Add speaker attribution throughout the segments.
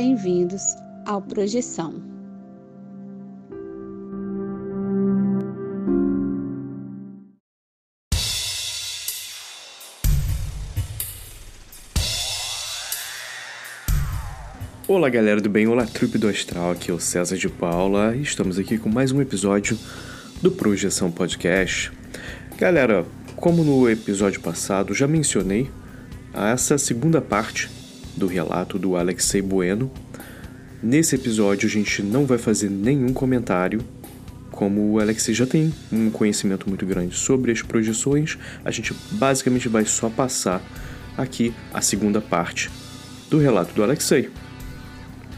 Speaker 1: bem-vindos ao Projeção.
Speaker 2: Olá galera do bem, olá trupe do astral, aqui é o César de Paula e estamos aqui com mais um episódio do Projeção Podcast. Galera, como no episódio passado já mencionei, essa segunda parte do relato do Alexei Bueno. Nesse episódio a gente não vai fazer nenhum comentário, como o Alexei já tem um conhecimento muito grande sobre as projeções, a gente basicamente vai só passar aqui a segunda parte do relato do Alexei.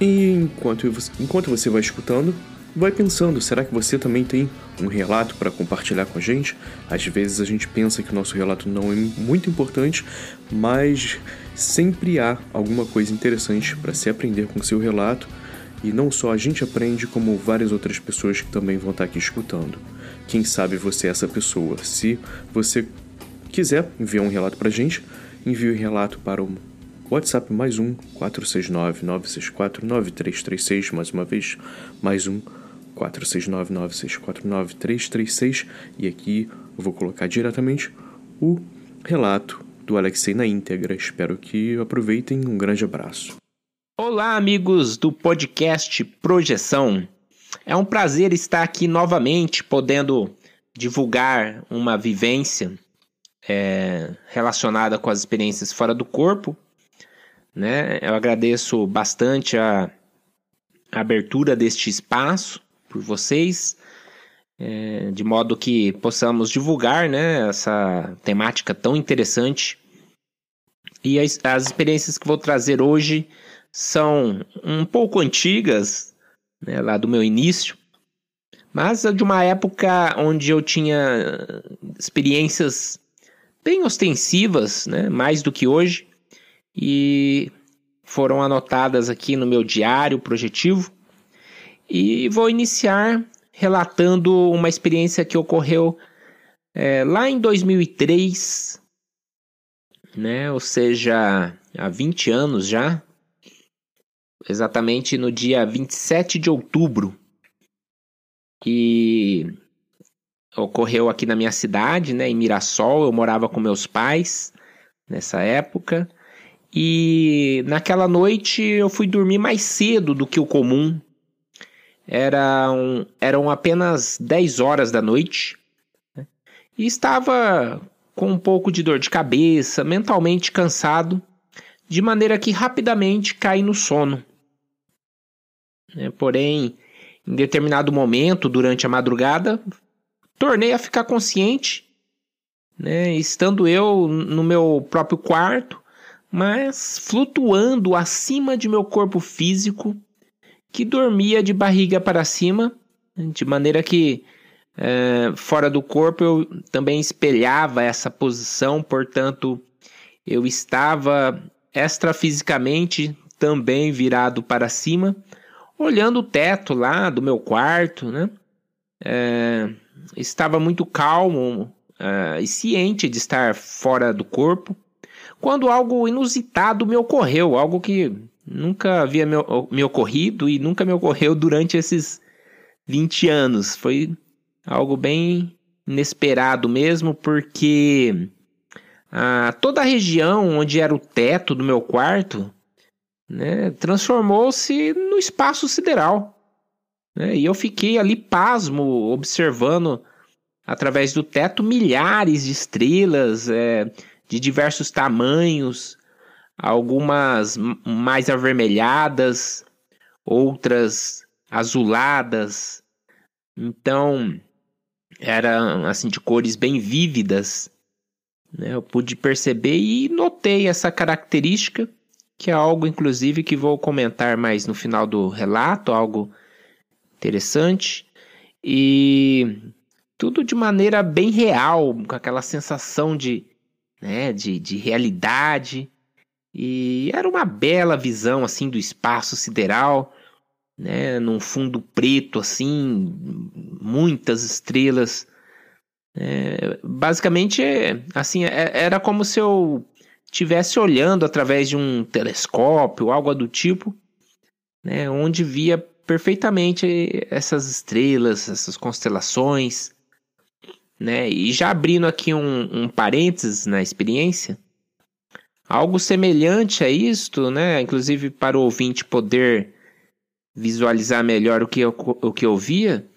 Speaker 2: E enquanto, enquanto você vai escutando, vai pensando: será que você também tem um relato para compartilhar com a gente? Às vezes a gente pensa que o nosso relato não é muito importante, mas sempre há alguma coisa interessante para se aprender com seu relato. E não só a gente aprende, como várias outras pessoas que também vão estar aqui escutando. Quem sabe você é essa pessoa. Se você quiser enviar um relato para a gente, envie o um relato para o WhatsApp mais um 469 964 9336 mais uma vez mais um 469 964 9336 e aqui eu vou colocar diretamente o relato do Alexei na íntegra. Espero que aproveitem. Um grande abraço.
Speaker 3: Olá, amigos do podcast Projeção. É um prazer estar aqui novamente, podendo divulgar uma vivência é, relacionada com as experiências fora do corpo. Né? Eu agradeço bastante a, a abertura deste espaço por vocês, é, de modo que possamos divulgar né, essa temática tão interessante e as, as experiências que vou trazer hoje são um pouco antigas, né, lá do meu início, mas de uma época onde eu tinha experiências bem ostensivas, né, mais do que hoje, e foram anotadas aqui no meu diário projetivo. E vou iniciar relatando uma experiência que ocorreu é, lá em 2003, né? Ou seja, há 20 anos já, exatamente no dia 27 de outubro, que ocorreu aqui na minha cidade, né, em Mirassol. Eu morava com meus pais nessa época. E naquela noite eu fui dormir mais cedo do que o comum. Eram, eram apenas 10 horas da noite. Né? E estava com um pouco de dor de cabeça, mentalmente cansado, de maneira que rapidamente caí no sono. É, porém, em determinado momento, durante a madrugada, tornei a ficar consciente, né, estando eu no meu próprio quarto, mas flutuando acima de meu corpo físico, que dormia de barriga para cima, de maneira que é, fora do corpo, eu também espelhava essa posição, portanto, eu estava extrafisicamente também virado para cima, olhando o teto lá do meu quarto, né? É, estava muito calmo é, e ciente de estar fora do corpo, quando algo inusitado me ocorreu, algo que nunca havia me, me ocorrido e nunca me ocorreu durante esses 20 anos. Foi algo bem inesperado mesmo, porque ah, toda a região onde era o teto do meu quarto né, transformou-se no espaço sideral. Né, e eu fiquei ali pasmo, observando através do teto milhares de estrelas é, de diversos tamanhos, algumas mais avermelhadas, outras azuladas. Então, eram assim de cores bem vívidas. Né? Eu pude perceber e notei essa característica, que é algo inclusive que vou comentar mais no final do relato, algo interessante. E tudo de maneira bem real, com aquela sensação de, né, de, de realidade. E era uma bela visão assim do espaço sideral né, num fundo preto assim, muitas estrelas. É, basicamente, assim, é, era como se eu tivesse olhando através de um telescópio, algo do tipo, né, onde via perfeitamente essas estrelas, essas constelações, né? E já abrindo aqui um, um parênteses na experiência, algo semelhante a isto, né? Inclusive para o ouvinte poder visualizar melhor o que eu, o que eu via,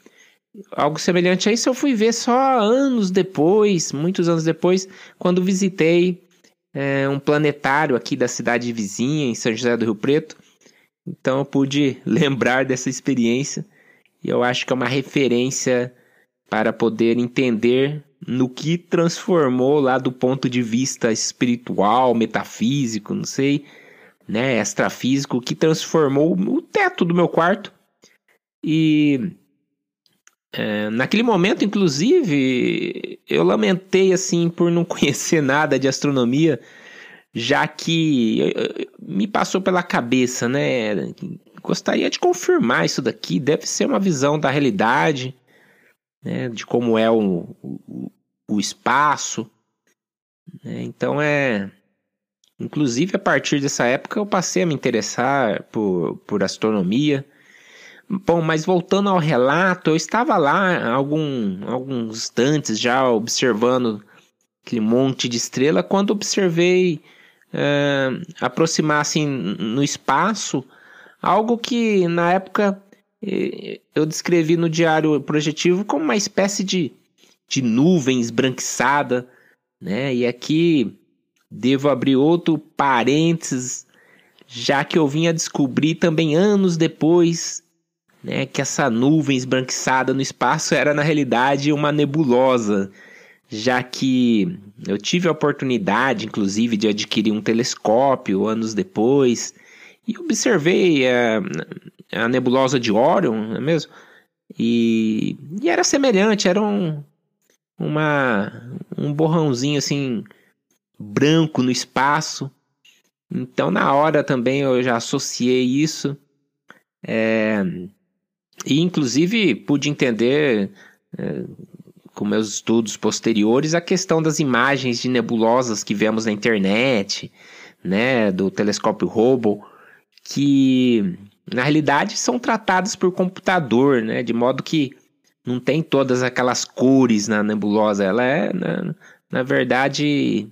Speaker 3: algo semelhante a isso eu fui ver só anos depois, muitos anos depois, quando visitei é, um planetário aqui da cidade vizinha, em São José do Rio Preto. Então eu pude lembrar dessa experiência e eu acho que é uma referência para poder entender no que transformou lá do ponto de vista espiritual, metafísico, não sei, né, extrafísico, que transformou o teto do meu quarto. E é, naquele momento, inclusive, eu lamentei assim por não conhecer nada de astronomia, já que me passou pela cabeça, né? Gostaria de confirmar isso daqui, deve ser uma visão da realidade, né? De como é o, o, o espaço. Né? Então é. Inclusive, a partir dessa época, eu passei a me interessar por, por astronomia. Bom, mas voltando ao relato, eu estava lá algum, alguns instantes já observando aquele monte de estrela quando observei uh, aproximar assim no espaço algo que na época eh, eu descrevi no diário projetivo como uma espécie de, de nuvem esbranquiçada, né? E aqui devo abrir outro parênteses, já que eu vim a descobrir também anos depois né, que essa nuvem esbranquiçada no espaço era na realidade uma nebulosa, já que eu tive a oportunidade, inclusive, de adquirir um telescópio anos depois e observei a, a nebulosa de Orion, não é mesmo? E, e era semelhante, era um, uma, um borrãozinho assim branco no espaço. Então, na hora também eu já associei isso. É, e, inclusive, pude entender, é, com meus estudos posteriores, a questão das imagens de nebulosas que vemos na internet, né, do telescópio Hubble, que na realidade são tratadas por computador, né, de modo que não tem todas aquelas cores na nebulosa. Ela é, na, na verdade,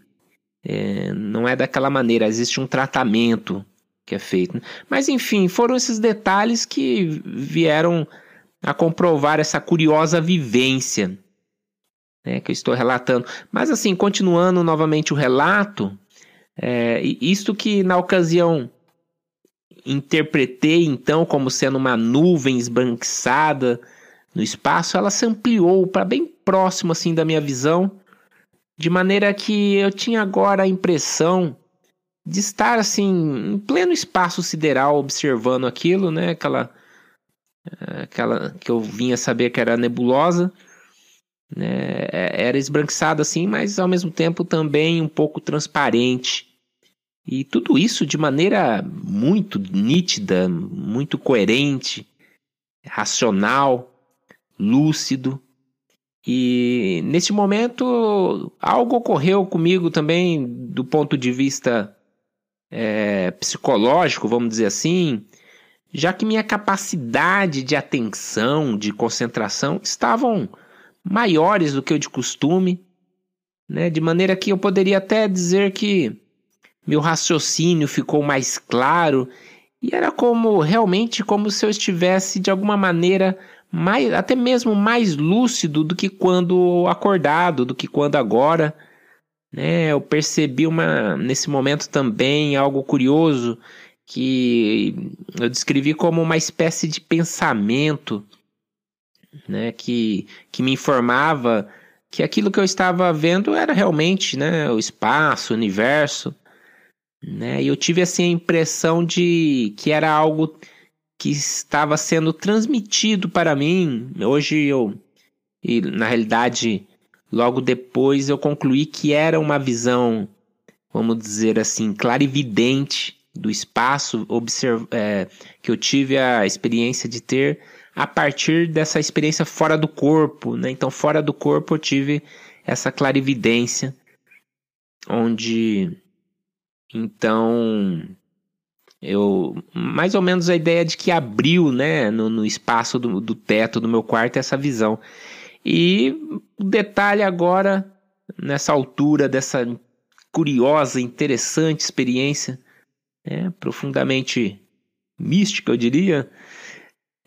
Speaker 3: é, não é daquela maneira. Existe um tratamento que é feito. Mas enfim, foram esses detalhes que vieram a comprovar essa curiosa vivência né, que eu estou relatando. Mas assim, continuando novamente o relato, é, isto que na ocasião interpretei então como sendo uma nuvem esbranquiçada no espaço, ela se ampliou para bem próximo assim da minha visão, de maneira que eu tinha agora a impressão de estar assim em pleno espaço sideral observando aquilo, né? Aquela aquela que eu vinha saber que era nebulosa, né? É, era esbranquiçada assim, mas ao mesmo tempo também um pouco transparente. E tudo isso de maneira muito nítida, muito coerente, racional, lúcido. E nesse momento algo ocorreu comigo também do ponto de vista é, psicológico, vamos dizer assim, já que minha capacidade de atenção, de concentração estavam maiores do que o de costume, né? de maneira que eu poderia até dizer que meu raciocínio ficou mais claro e era como realmente como se eu estivesse de alguma maneira mais, até mesmo mais lúcido do que quando acordado, do que quando agora. Né? Eu percebi uma, nesse momento também algo curioso que eu descrevi como uma espécie de pensamento né? que, que me informava que aquilo que eu estava vendo era realmente né, o espaço, o universo. Né? E eu tive assim a impressão de que era algo que estava sendo transmitido para mim. Hoje eu, e na realidade, Logo depois eu concluí que era uma visão, vamos dizer assim, clarividente do espaço é, que eu tive a experiência de ter a partir dessa experiência fora do corpo. Né? Então, fora do corpo eu tive essa clarividência, onde então eu mais ou menos a ideia de que abriu, né, no, no espaço do, do teto do meu quarto essa visão. E o detalhe agora, nessa altura dessa curiosa, interessante experiência, né, profundamente mística, eu diria.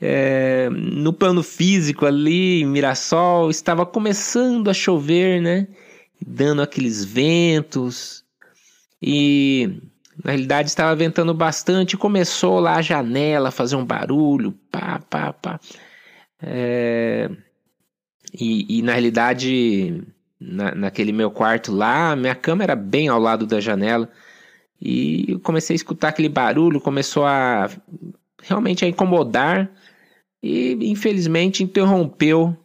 Speaker 3: É, no plano físico ali, em Mirassol, estava começando a chover, né? Dando aqueles ventos. E na realidade estava ventando bastante, começou lá a janela a fazer um barulho, pá, pá, pá. É... E, e, na realidade, na, naquele meu quarto lá, minha cama era bem ao lado da janela. E eu comecei a escutar aquele barulho, começou a realmente a incomodar. E infelizmente interrompeu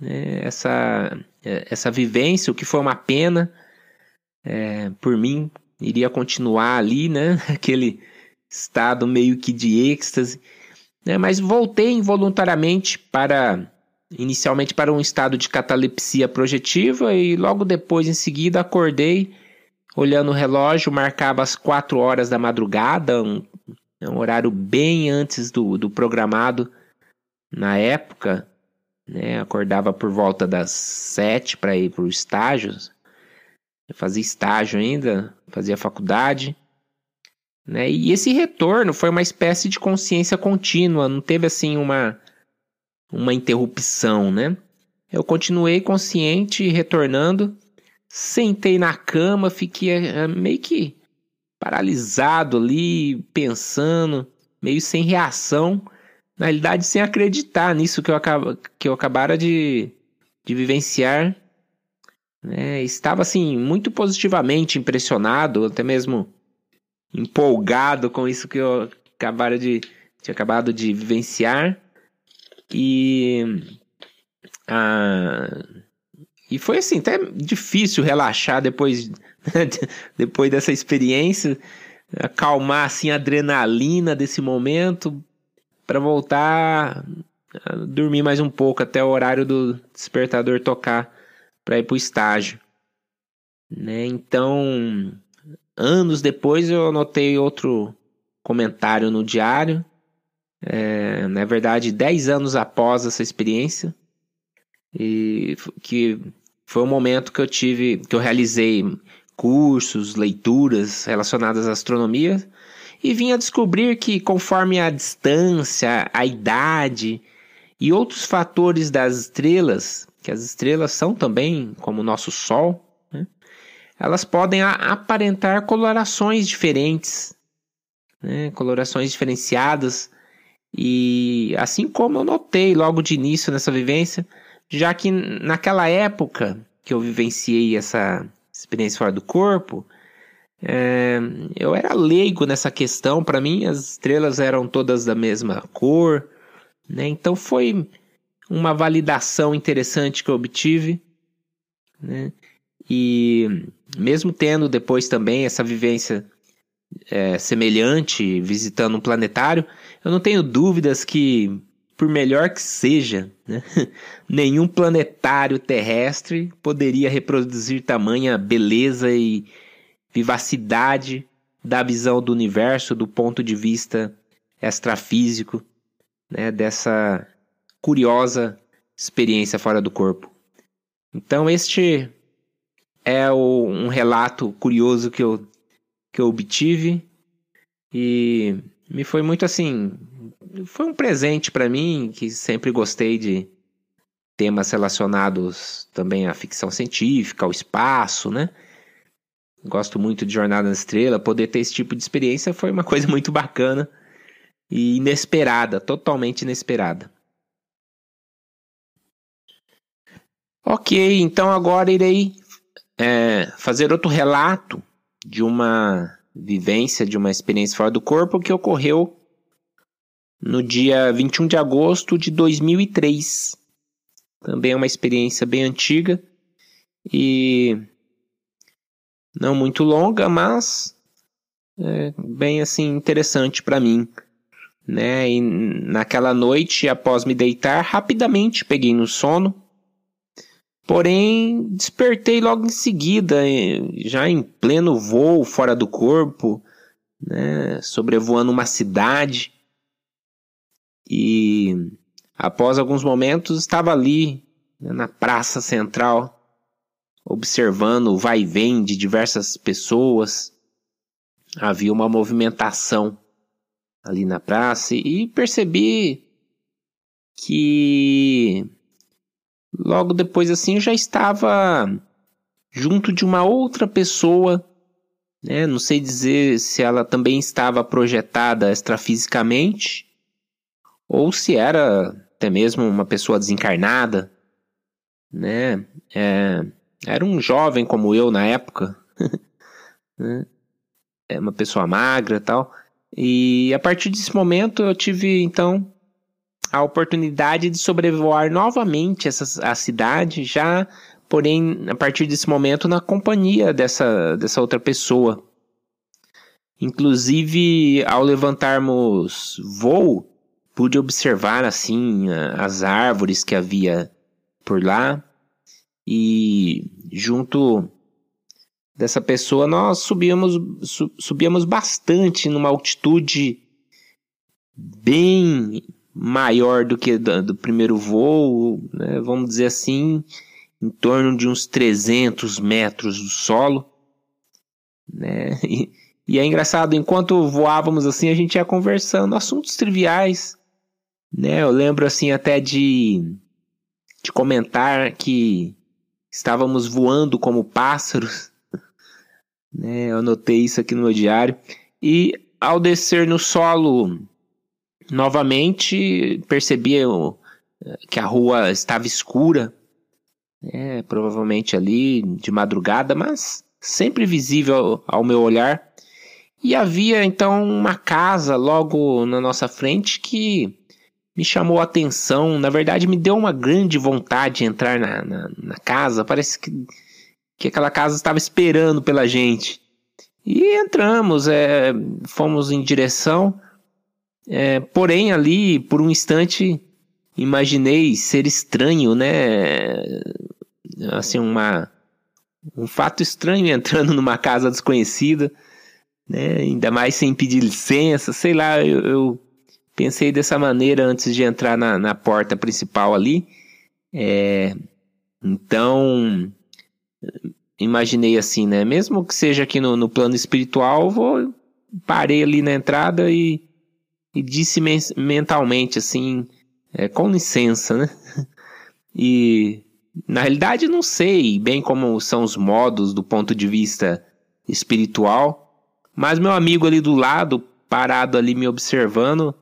Speaker 3: né, essa, essa vivência, o que foi uma pena é, por mim, iria continuar ali, né? Aquele estado meio que de êxtase. Né? Mas voltei involuntariamente para, inicialmente para um estado de catalepsia projetiva e logo depois, em seguida, acordei, olhando o relógio, marcava as quatro horas da madrugada, um, um horário bem antes do, do programado na época. Né? Acordava por volta das sete para ir para o estágio, eu fazia estágio ainda, fazia faculdade. Né? E esse retorno foi uma espécie de consciência contínua, não teve assim uma, uma interrupção, né? Eu continuei consciente, retornando, sentei na cama, fiquei eh, meio que paralisado ali, pensando, meio sem reação, na realidade sem acreditar nisso que eu, acaba, que eu acabara de, de vivenciar né, estava assim muito positivamente impressionado, até mesmo empolgado com isso que eu acabara de tinha acabado de vivenciar. E ah, e foi assim até difícil relaxar depois depois dessa experiência acalmar assim a adrenalina desse momento para voltar a dormir mais um pouco até o horário do despertador tocar para ir para o estágio. Né? Então, anos depois eu anotei outro comentário no diário. É, na verdade, dez anos após essa experiência, e que foi um momento que eu tive, que eu realizei cursos, leituras relacionadas à astronomia e vim a descobrir que conforme a distância, a idade e outros fatores das estrelas que as estrelas são também como o nosso Sol, né? elas podem aparentar colorações diferentes, né? colorações diferenciadas. E assim como eu notei logo de início nessa vivência, já que naquela época que eu vivenciei essa experiência fora do corpo, é, eu era leigo nessa questão. Para mim, as estrelas eram todas da mesma cor, né? Então foi uma validação interessante que eu obtive, né? E mesmo tendo depois também essa vivência é, semelhante visitando um planetário, eu não tenho dúvidas que, por melhor que seja, né, nenhum planetário terrestre poderia reproduzir tamanha beleza e vivacidade da visão do universo do ponto de vista extrafísico, né, dessa curiosa experiência fora do corpo. Então, este é o, um relato curioso que eu, que eu obtive e me foi muito assim. Foi um presente para mim, que sempre gostei de temas relacionados também à ficção científica, ao espaço, né? Gosto muito de Jornada na Estrela. Poder ter esse tipo de experiência foi uma coisa muito bacana e inesperada, totalmente inesperada. Ok, então agora irei é, fazer outro relato de uma vivência, de uma experiência fora do corpo que ocorreu no dia 21 de agosto de 2003. Também é uma experiência bem antiga e não muito longa, mas é bem assim interessante para mim. Né? E naquela noite, após me deitar, rapidamente peguei no sono Porém, despertei logo em seguida, já em pleno voo fora do corpo, né, sobrevoando uma cidade. E após alguns momentos estava ali né, na praça central, observando o vai e vem de diversas pessoas. Havia uma movimentação ali na praça e percebi que logo depois assim eu já estava junto de uma outra pessoa, né? Não sei dizer se ela também estava projetada extrafisicamente ou se era até mesmo uma pessoa desencarnada, né? É, era um jovem como eu na época, né? É uma pessoa magra, tal. E a partir desse momento eu tive então a oportunidade de sobrevoar novamente essa a cidade, já porém a partir desse momento na companhia dessa, dessa outra pessoa. Inclusive, ao levantarmos voo, pude observar assim as árvores que havia por lá e junto dessa pessoa nós subíamos subíamos bastante numa altitude bem maior do que do, do primeiro voo, né, vamos dizer assim, em torno de uns 300 metros do solo, né? E, e é engraçado, enquanto voávamos assim, a gente ia conversando assuntos triviais, né? Eu lembro assim até de, de comentar que estávamos voando como pássaros, né? Eu anotei isso aqui no meu diário. E ao descer no solo novamente, percebi que a rua estava escura, né? provavelmente ali de madrugada, mas sempre visível ao meu olhar. E havia então uma casa logo na nossa frente que me chamou a atenção. Na verdade, me deu uma grande vontade de entrar na, na, na casa. Parece que, que aquela casa estava esperando pela gente. E entramos, é, fomos em direção. É, porém, ali, por um instante, imaginei ser estranho, né? Assim, uma, um fato estranho entrando numa casa desconhecida, né? Ainda mais sem pedir licença, sei lá, eu, eu pensei dessa maneira antes de entrar na, na porta principal ali. É, então, imaginei assim, né? Mesmo que seja aqui no, no plano espiritual, vou parei ali na entrada e, e disse mentalmente assim, é, com licença, né? E na realidade não sei bem como são os modos do ponto de vista espiritual, mas meu amigo ali do lado, parado ali me observando,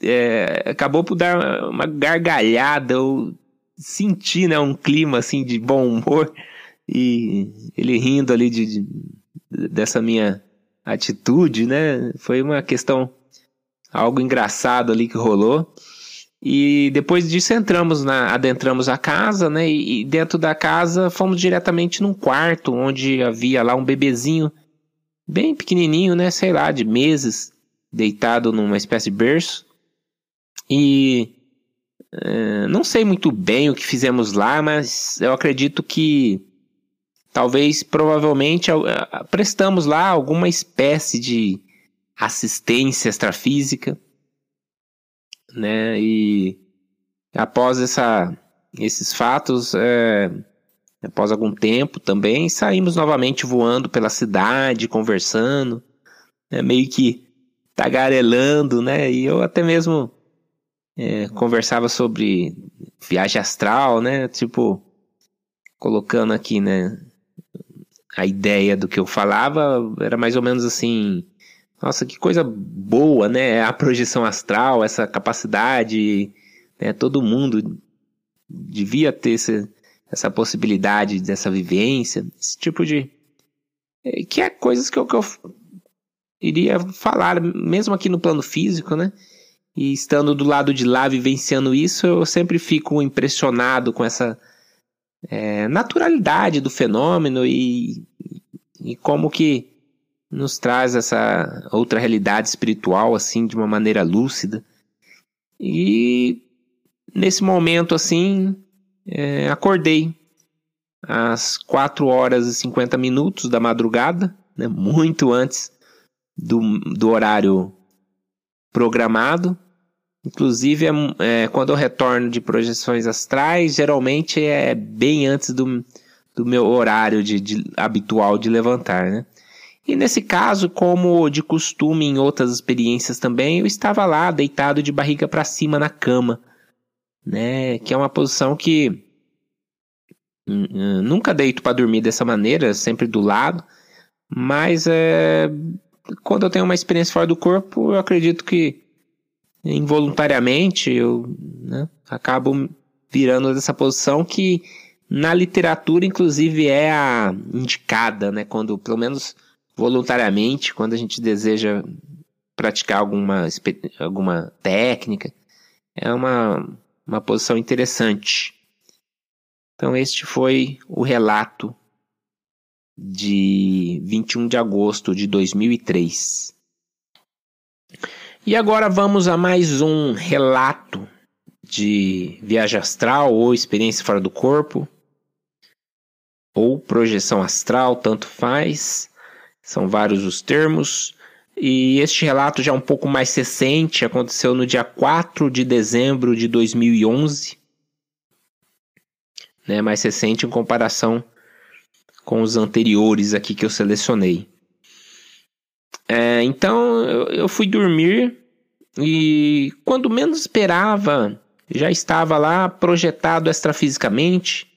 Speaker 3: é, acabou por dar uma gargalhada, eu senti né, um clima assim de bom humor e ele rindo ali de, de, dessa minha atitude, né? Foi uma questão algo engraçado ali que rolou. E depois disso entramos na, adentramos a casa, né? E, e dentro da casa fomos diretamente num quarto onde havia lá um bebezinho bem pequenininho, né? Sei lá, de meses, deitado numa espécie de berço. E é, não sei muito bem o que fizemos lá, mas eu acredito que talvez, provavelmente, prestamos lá alguma espécie de assistência extrafísica, né? E após essa, esses fatos, é, após algum tempo também, saímos novamente voando pela cidade, conversando, né? meio que tagarelando, né? E eu até mesmo é, conversava sobre viagem astral, né? Tipo, colocando aqui, né? A ideia do que eu falava era mais ou menos assim. Nossa, que coisa boa, né? A projeção astral, essa capacidade, né? Todo mundo devia ter essa, essa possibilidade dessa vivência, esse tipo de. É, que é coisas que eu, que eu iria falar, mesmo aqui no plano físico, né? E estando do lado de lá, vivenciando isso, eu sempre fico impressionado com essa é, naturalidade do fenômeno e, e como que nos traz essa outra realidade espiritual, assim, de uma maneira lúcida. E nesse momento, assim, é, acordei às 4 horas e 50 minutos da madrugada, né, muito antes do, do horário programado. Inclusive, é, é, quando eu retorno de projeções astrais, geralmente é bem antes do, do meu horário de, de, habitual de levantar, né? E nesse caso, como de costume em outras experiências também, eu estava lá deitado de barriga para cima na cama, né? Que é uma posição que hum, hum, nunca deito para dormir dessa maneira, sempre do lado, mas é, quando eu tenho uma experiência fora do corpo, eu acredito que involuntariamente eu né, acabo virando dessa posição que na literatura inclusive é a indicada, né? Quando pelo menos voluntariamente, quando a gente deseja praticar alguma, alguma técnica, é uma, uma posição interessante. Então este foi o relato de 21 de agosto de 2003. E agora vamos a mais um relato de viagem astral ou experiência fora do corpo, ou projeção astral, tanto faz. São vários os termos. E este relato já é um pouco mais recente, aconteceu no dia 4 de dezembro de 2011. Né, mais recente em comparação com os anteriores aqui que eu selecionei. É, então eu fui dormir e quando menos esperava, já estava lá projetado extrafisicamente,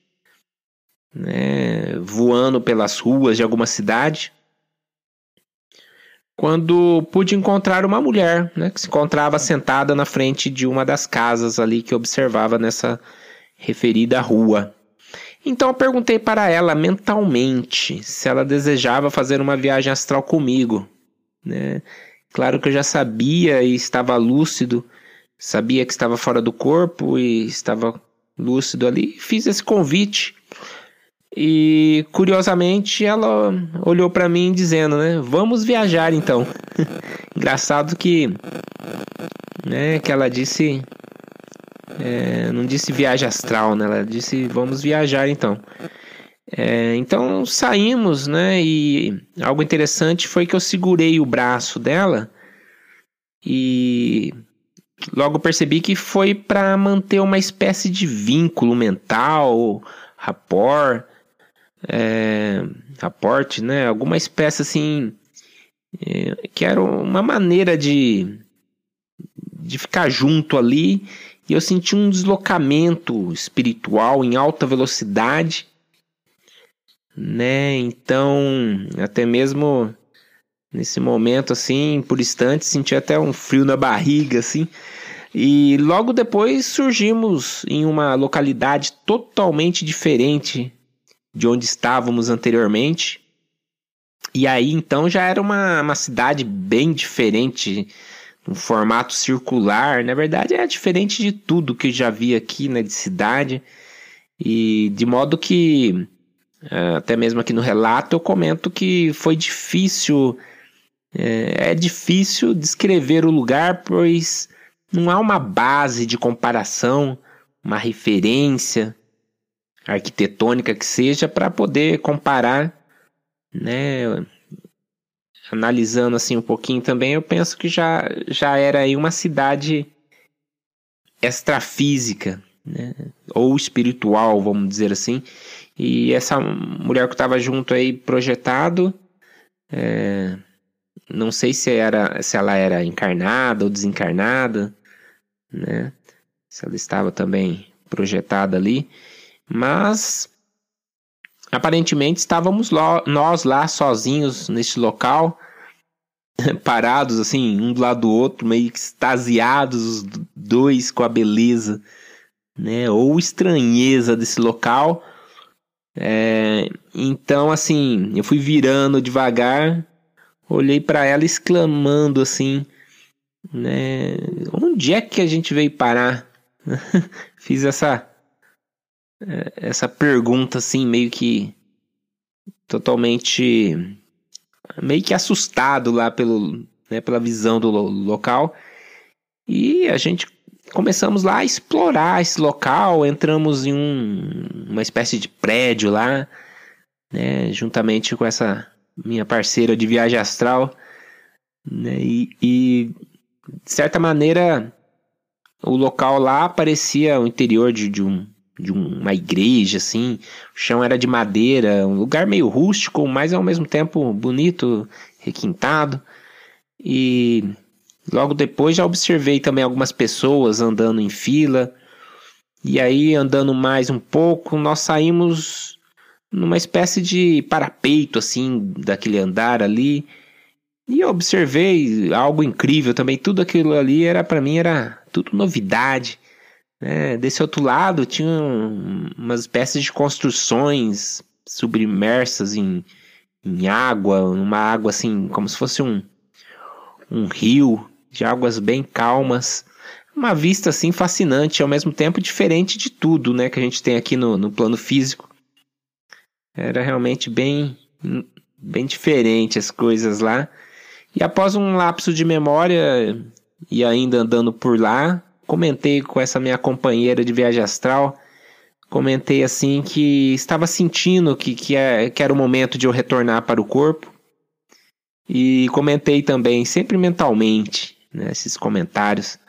Speaker 3: né, voando pelas ruas de alguma cidade, quando pude encontrar uma mulher né, que se encontrava sentada na frente de uma das casas ali que observava nessa referida rua. Então eu perguntei para ela mentalmente se ela desejava fazer uma viagem astral comigo. Né? Claro que eu já sabia e estava lúcido, sabia que estava fora do corpo e estava lúcido ali. Fiz esse convite. E curiosamente ela olhou para mim dizendo, né, vamos viajar então. Engraçado que, né, que ela disse é, não disse viagem astral, né? Ela disse vamos viajar então. É, então saímos, né? E algo interessante foi que eu segurei o braço dela e logo percebi que foi para manter uma espécie de vínculo mental, rapport, é, rapport, né? Alguma espécie assim é, que era uma maneira de de ficar junto ali e eu senti um deslocamento espiritual em alta velocidade, né? Então, até mesmo nesse momento assim, por instante, senti até um frio na barriga assim. E logo depois surgimos em uma localidade totalmente diferente de onde estávamos anteriormente. E aí então já era uma, uma cidade bem diferente um formato circular. Na verdade, é diferente de tudo que eu já vi aqui, né, de cidade. E de modo que, é, até mesmo aqui no relato, eu comento que foi difícil. É, é difícil descrever o lugar, pois não há uma base de comparação, uma referência arquitetônica que seja para poder comparar, né, analisando assim um pouquinho também, eu penso que já, já era aí uma cidade extrafísica, né? ou espiritual, vamos dizer assim. E essa mulher que estava junto aí projetado, é, não sei se era se ela era encarnada ou desencarnada, né? Se ela estava também projetada ali, mas Aparentemente estávamos lá, nós lá sozinhos neste local, parados assim, um do lado do outro, meio extasiados os dois com a beleza, né, ou estranheza desse local. É, então, assim, eu fui virando devagar, olhei para ela exclamando assim, né, onde é que a gente veio parar? Fiz essa essa pergunta assim, meio que totalmente meio que assustado lá pelo, né, pela visão do local. E a gente começamos lá a explorar esse local, entramos em um, uma espécie de prédio lá, né, juntamente com essa minha parceira de viagem astral. Né? E, e, de certa maneira, o local lá parecia o interior de, de, um, de uma igreja, assim. O chão era de madeira, um lugar meio rústico, mas ao mesmo tempo bonito, requintado. E logo depois já observei também algumas pessoas andando em fila. E aí, andando mais um pouco, nós saímos numa espécie de parapeito, assim, daquele andar ali. E observei algo incrível também. Tudo aquilo ali era para mim era tudo novidade. Né? Desse outro lado tinha umas espécies de construções submersas em, em água, uma água assim como se fosse um um rio de águas bem calmas. Uma vista assim fascinante, ao mesmo tempo diferente de tudo, né, que a gente tem aqui no, no plano físico. Era realmente bem bem diferente as coisas lá. E após um lapso de memória e ainda andando por lá, comentei com essa minha companheira de viagem astral, comentei assim que estava sentindo que, que, é, que era o momento de eu retornar para o corpo. E comentei também, sempre mentalmente, né, esses comentários.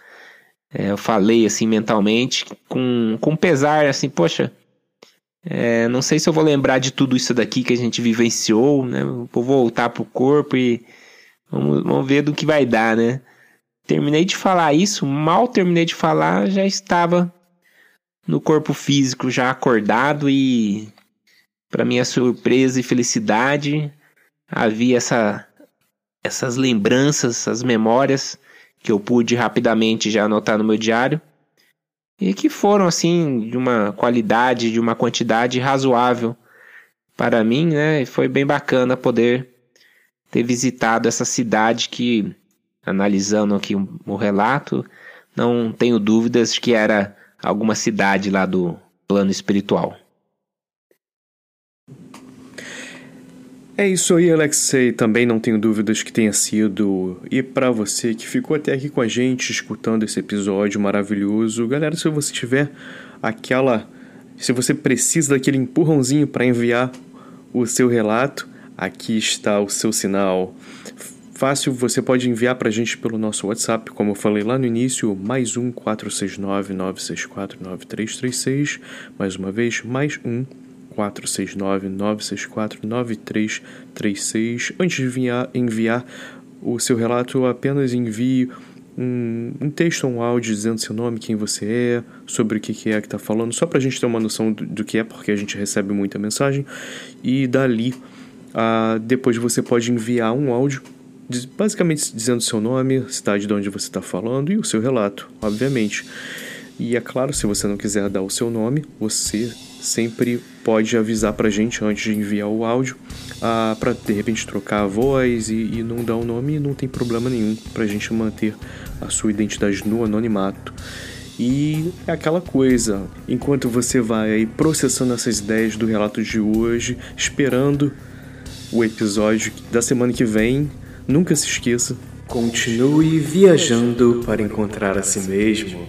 Speaker 3: É, eu falei assim mentalmente, com, com pesar, assim, poxa, é, não sei se eu vou lembrar de tudo isso daqui que a gente vivenciou, né? Vou voltar pro corpo e vamos, vamos ver do que vai dar, né? Terminei de falar isso, mal terminei de falar, já estava no corpo físico, já acordado e, para minha surpresa e felicidade, havia essa, essas lembranças, essas memórias que eu pude rapidamente já anotar no meu diário e que foram assim de uma qualidade, de uma quantidade razoável para mim, né? E foi bem bacana poder ter visitado essa cidade que, analisando aqui o relato, não tenho dúvidas de que era alguma cidade lá do plano espiritual.
Speaker 2: É isso aí, Alexei. Também não tenho dúvidas que tenha sido. E para você que ficou até aqui com a gente, escutando esse episódio maravilhoso, galera, se você tiver aquela. Se você precisa daquele empurrãozinho para enviar o seu relato, aqui está o seu sinal. Fácil, você pode enviar para a gente pelo nosso WhatsApp, como eu falei lá no início, mais um 469 964 9336. Mais uma vez, mais um 469-964-9336. Antes de enviar, enviar o seu relato, apenas envie um, um, texto ou um áudio dizendo seu nome, quem você é, sobre o que, que é que está falando, só para a gente ter uma noção do, do, que é, porque a gente recebe muita mensagem. E dali, uh, depois você pode enviar um áudio, basicamente dizendo seu nome, cidade de onde você está falando e o seu relato, obviamente. E é claro, se você não quiser dar o seu nome, você sempre pode avisar pra gente antes de enviar o áudio, ah, para de repente trocar a voz e, e não dar o nome, não tem problema nenhum pra gente manter a sua identidade no anonimato. E é aquela coisa, enquanto você vai processando essas ideias do relato de hoje, esperando o episódio da semana que vem, nunca se esqueça, continue viajando para encontrar a si mesmo.